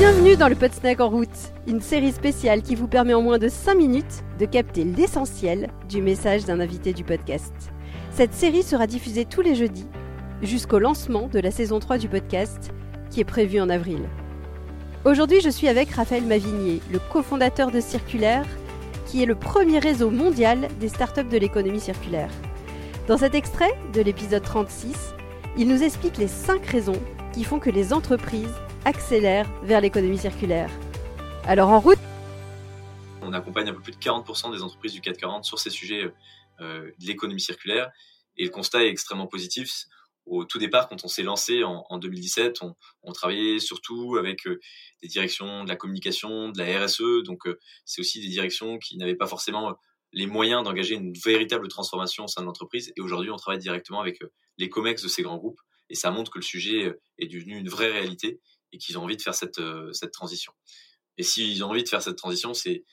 Bienvenue dans le Podsnack en route, une série spéciale qui vous permet en moins de 5 minutes de capter l'essentiel du message d'un invité du podcast. Cette série sera diffusée tous les jeudis jusqu'au lancement de la saison 3 du podcast qui est prévu en avril. Aujourd'hui, je suis avec Raphaël Mavigné, le cofondateur de Circulaire, qui est le premier réseau mondial des startups de l'économie circulaire. Dans cet extrait de l'épisode 36, il nous explique les 5 raisons qui font que les entreprises accélère vers l'économie circulaire. Alors en route On accompagne un peu plus de 40% des entreprises du 440 sur ces sujets euh, de l'économie circulaire et le constat est extrêmement positif. Au tout départ, quand on s'est lancé en, 2017, on, travaillait surtout avec euh, des directions de la communication, de la RSE, donc euh, c'est aussi des directions qui n'avaient pas forcément les moyens d'engager une véritable transformation au sein de l'entreprise. Et aujourd'hui, on travaille directement avec les COMEX de ces grands groupes. Et ça montre que le sujet est devenu une vraie réalité et qu'ils ont envie de faire cette, euh, cette transition. Et s'ils ont envie de faire cette transition, c'est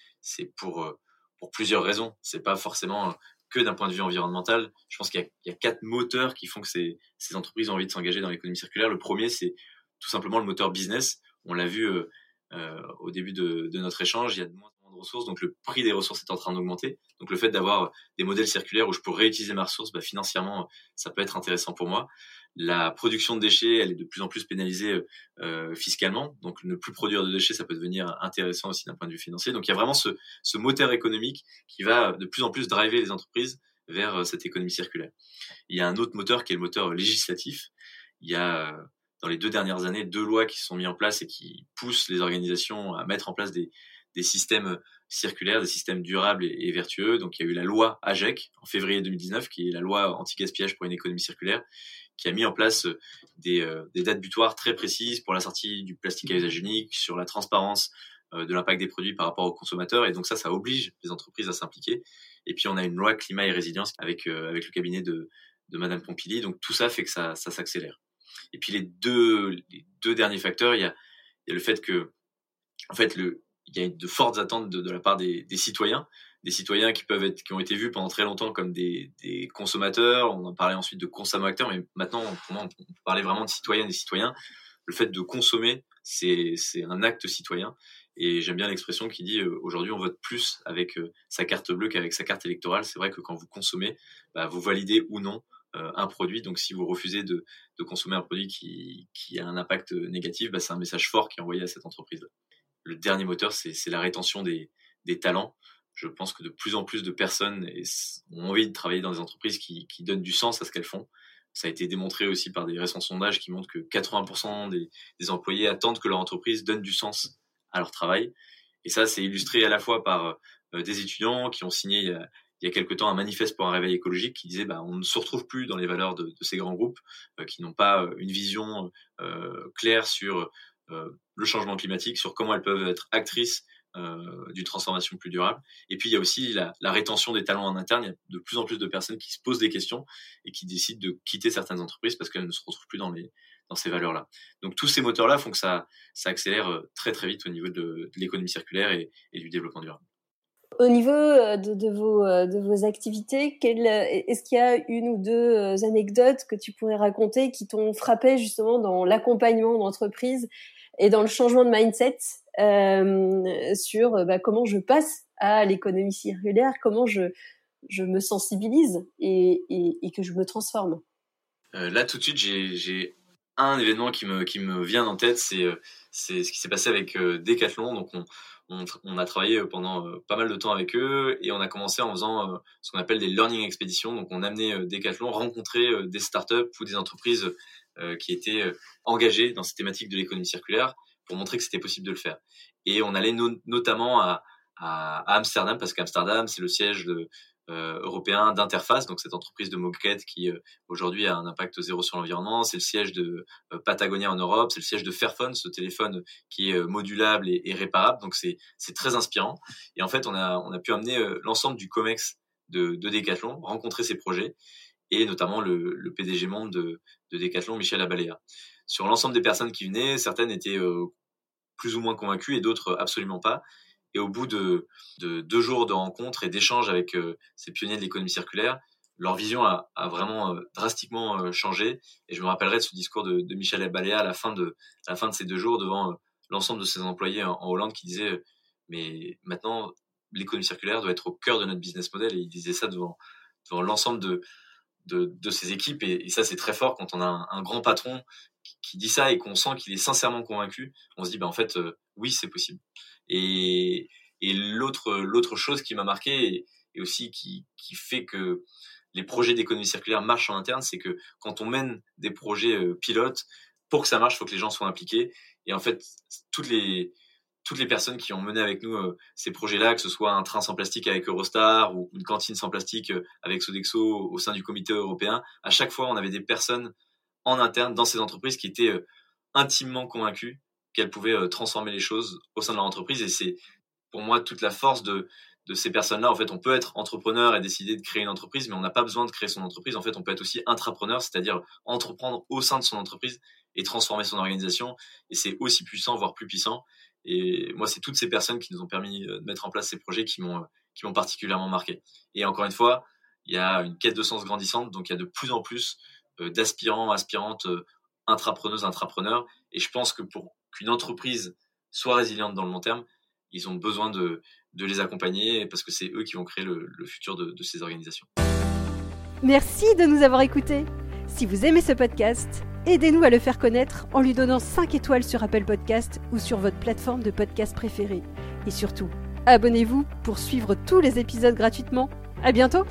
pour euh, pour plusieurs raisons. C'est pas forcément que d'un point de vue environnemental. Je pense qu'il y, a quatre moteurs qui font que ces, ces entreprises ont envie de s'engager dans l'économie circulaire. Le premier, c'est tout simplement le moteur business. On l'a vu euh, euh, au début de, de, notre échange, il y a de moins en moins de ressources, donc le prix des ressources est en train d'augmenter. Donc le fait d'avoir des modèles circulaires où je peux réutiliser ma ressource, bah, financièrement, ça peut être intéressant pour moi la production de déchets, elle est de plus en plus pénalisée euh, fiscalement. Donc, ne plus produire de déchets, ça peut devenir intéressant aussi d'un point de vue financier. Donc, il y a vraiment ce, ce, moteur économique qui va de plus en plus driver les entreprises vers euh, cette économie circulaire. Il y a un autre moteur qui est le moteur législatif. Il y a euh, dans les deux dernières années deux lois qui sont mises en place et qui poussent les organisations à mettre en place des, des systèmes circulaires, des systèmes durables et, vertueux. Donc il y a eu la loi AGEC en février 2019, qui est la loi anti-gaspillage pour une économie circulaire, qui a mis en place euh, des, euh, des, dates butoirs très précises pour la sortie du plastique à usage unique, sur la transparence euh, de l'impact des produits par rapport aux consommateurs. Et donc ça, ça oblige les entreprises à s'impliquer. Et puis on a une loi climat et résilience avec, avec le cabinet de, de Madame Pompili. Donc tout ça fait que ça, ça s'accélère. Et puis les deux, deux derniers facteurs, il y a, il y a le fait que, en fait, le, il y a de fortes attentes de, la part des, citoyens des citoyens qui peuvent être, qui ont été vus pendant très longtemps comme des, consommateurs. On en parlait ensuite de consommateurs, mais maintenant, on parler vraiment de citoyennes et citoyens. Le fait de consommer, c'est, un acte citoyen. Et j'aime bien l'expression qui dit euh, aujourd'hui on vote plus avec euh, sa carte bleue qu'avec sa carte électorale. C'est vrai que quand vous consommez, bah, vous validez ou non euh, un produit. Donc si vous refusez de, consommer un produit qui, a un impact négatif, bah, c'est un message fort qui est envoyé à cette entreprise. Le dernier moteur, c'est, la rétention des, talents je pense que de plus en plus de personnes ont envie de travailler dans des entreprises qui, donnent du sens à ce qu'elles font. Ça a été démontré aussi par des récents sondages qui montrent que 80% des, employés attendent que leur entreprise donne du sens à leur travail. Et ça, c'est illustré à la fois par euh, des étudiants qui ont signé il y, a, il temps un manifeste pour un réveil écologique qui disait bah, on ne se retrouve plus dans les valeurs de, ces grands groupes euh, qui n'ont pas euh, une vision claire sur le changement climatique, sur comment elles peuvent être actrices euh, d'une transformation plus durable. Et puis il y a aussi la, rétention des talents en interne. Il y a de plus en plus de personnes qui se posent des questions et qui décident de quitter certaines entreprises parce qu'elles ne se retrouvent plus dans les dans ces valeurs-là. Donc tous ces moteurs-là font que ça ça accélère euh, très très vite au niveau de, l'économie circulaire et, du développement durable. Au niveau euh, de, vos, de vos activités, est-ce qu'il y a une ou deux anecdotes que tu pourrais raconter qui t'ont frappé justement dans l'accompagnement d'entreprises et dans le changement de mindset euh, sur euh, bah, comment je passe à l'économie circulaire, comment je, je me sensibilise et, et, que je me transforme. Euh, là, tout de suite, j'ai un événement qui me, qui me vient en tête, c'est c'est ce qui s'est passé avec Decathlon. Donc, on, on, on, a travaillé pendant pas mal de temps avec eux et on a commencé en faisant ce qu'on appelle des learning expéditions. Donc, on amenait Decathlon rencontrer des startups ou des entreprises qui étaient engagées dans cette thématique de l'économie circulaire pour montrer que c'était possible de le faire. Et on allait notamment à, Amsterdam parce qu'Amsterdam c'est le siège euh, européen d'interface, donc cette entreprise de moquette qui euh, aujourd'hui a un impact zéro sur l'environnement. C'est le siège de euh, Patagonia en Europe, c'est le siège de Fairphone, ce téléphone qui est euh, modulable et, réparable. Donc c'est très inspirant. Et en fait, on a pu amener euh, l'ensemble du Comex de, de Decathlon, rencontrer ces projets et notamment le, PDG monde de, de Decathlon, Michel Abalea sur l'ensemble des personnes qui venaient, certaines étaient euh, plus ou moins convaincues et d'autres absolument pas. Et au bout de, de deux jours de rencontres et d'échanges avec euh, ces pionniers de l'économie circulaire, leur vision a, vraiment euh, drastiquement changé. Et je me rappellerai de ce discours de, Michel Baléa à la fin de, ces deux jours devant l'ensemble de ses employés en, Hollande qui disaient mais maintenant l'économie circulaire doit être au cœur de notre business model et il disait ça devant, devant l'ensemble de, de, de, ses équipes. Et, ça c'est très fort quand on a un, grand patron qui, dit ça et qu'on sent qu'il est sincèrement convaincu. On se dit bah en fait oui c'est possible. Et, et l'autre l'autre chose qui m'a marqué et, et aussi qui, qui fait que les projets d'économie circulaire marchent en interne, c'est que quand on mène des projets euh, pilotes, pour que ça marche, il faut que les gens soient impliqués. Et en fait, toutes les, toutes les personnes qui ont mené avec nous euh, ces projets-là, que ce soit un train sans plastique avec Eurostar ou une cantine sans plastique euh, avec Sodexo au sein du comité européen, à chaque fois, on avait des personnes en interne dans ces entreprises qui étaient intimement convaincues qu'elles pouvaient transformer les choses au sein de leur entreprise. Et c'est pour moi toute la force de, de ces personnes-là. En fait, on peut être entrepreneur et décider de créer une entreprise, mais on n'a pas besoin de créer son entreprise. En fait, on peut être aussi intrapreneur, c'est-à-dire entreprendre au sein de son entreprise et transformer son organisation. Et c'est aussi puissant, voire plus puissant. Et moi, c'est toutes ces personnes qui nous ont permis de mettre en place ces projets qui m'ont qui m'ont particulièrement marqué. Et encore une fois, il y a une quête de sens grandissante, donc il y a de plus en plus euh, d'aspirants, aspirantes, euh, intrapreneuses, intrapreneurs. Et je pense que pour qu'une entreprise soit résiliente dans le long terme, ils ont besoin de, les accompagner parce que c'est eux qui vont créer le, futur de ces organisations. Merci de nous avoir écoutés. Si vous aimez ce podcast, aidez-nous à le faire connaître en lui donnant 5 étoiles sur Apple Podcast ou sur votre plateforme de podcast préférée. Et surtout, abonnez-vous pour suivre tous les épisodes gratuitement. À bientôt!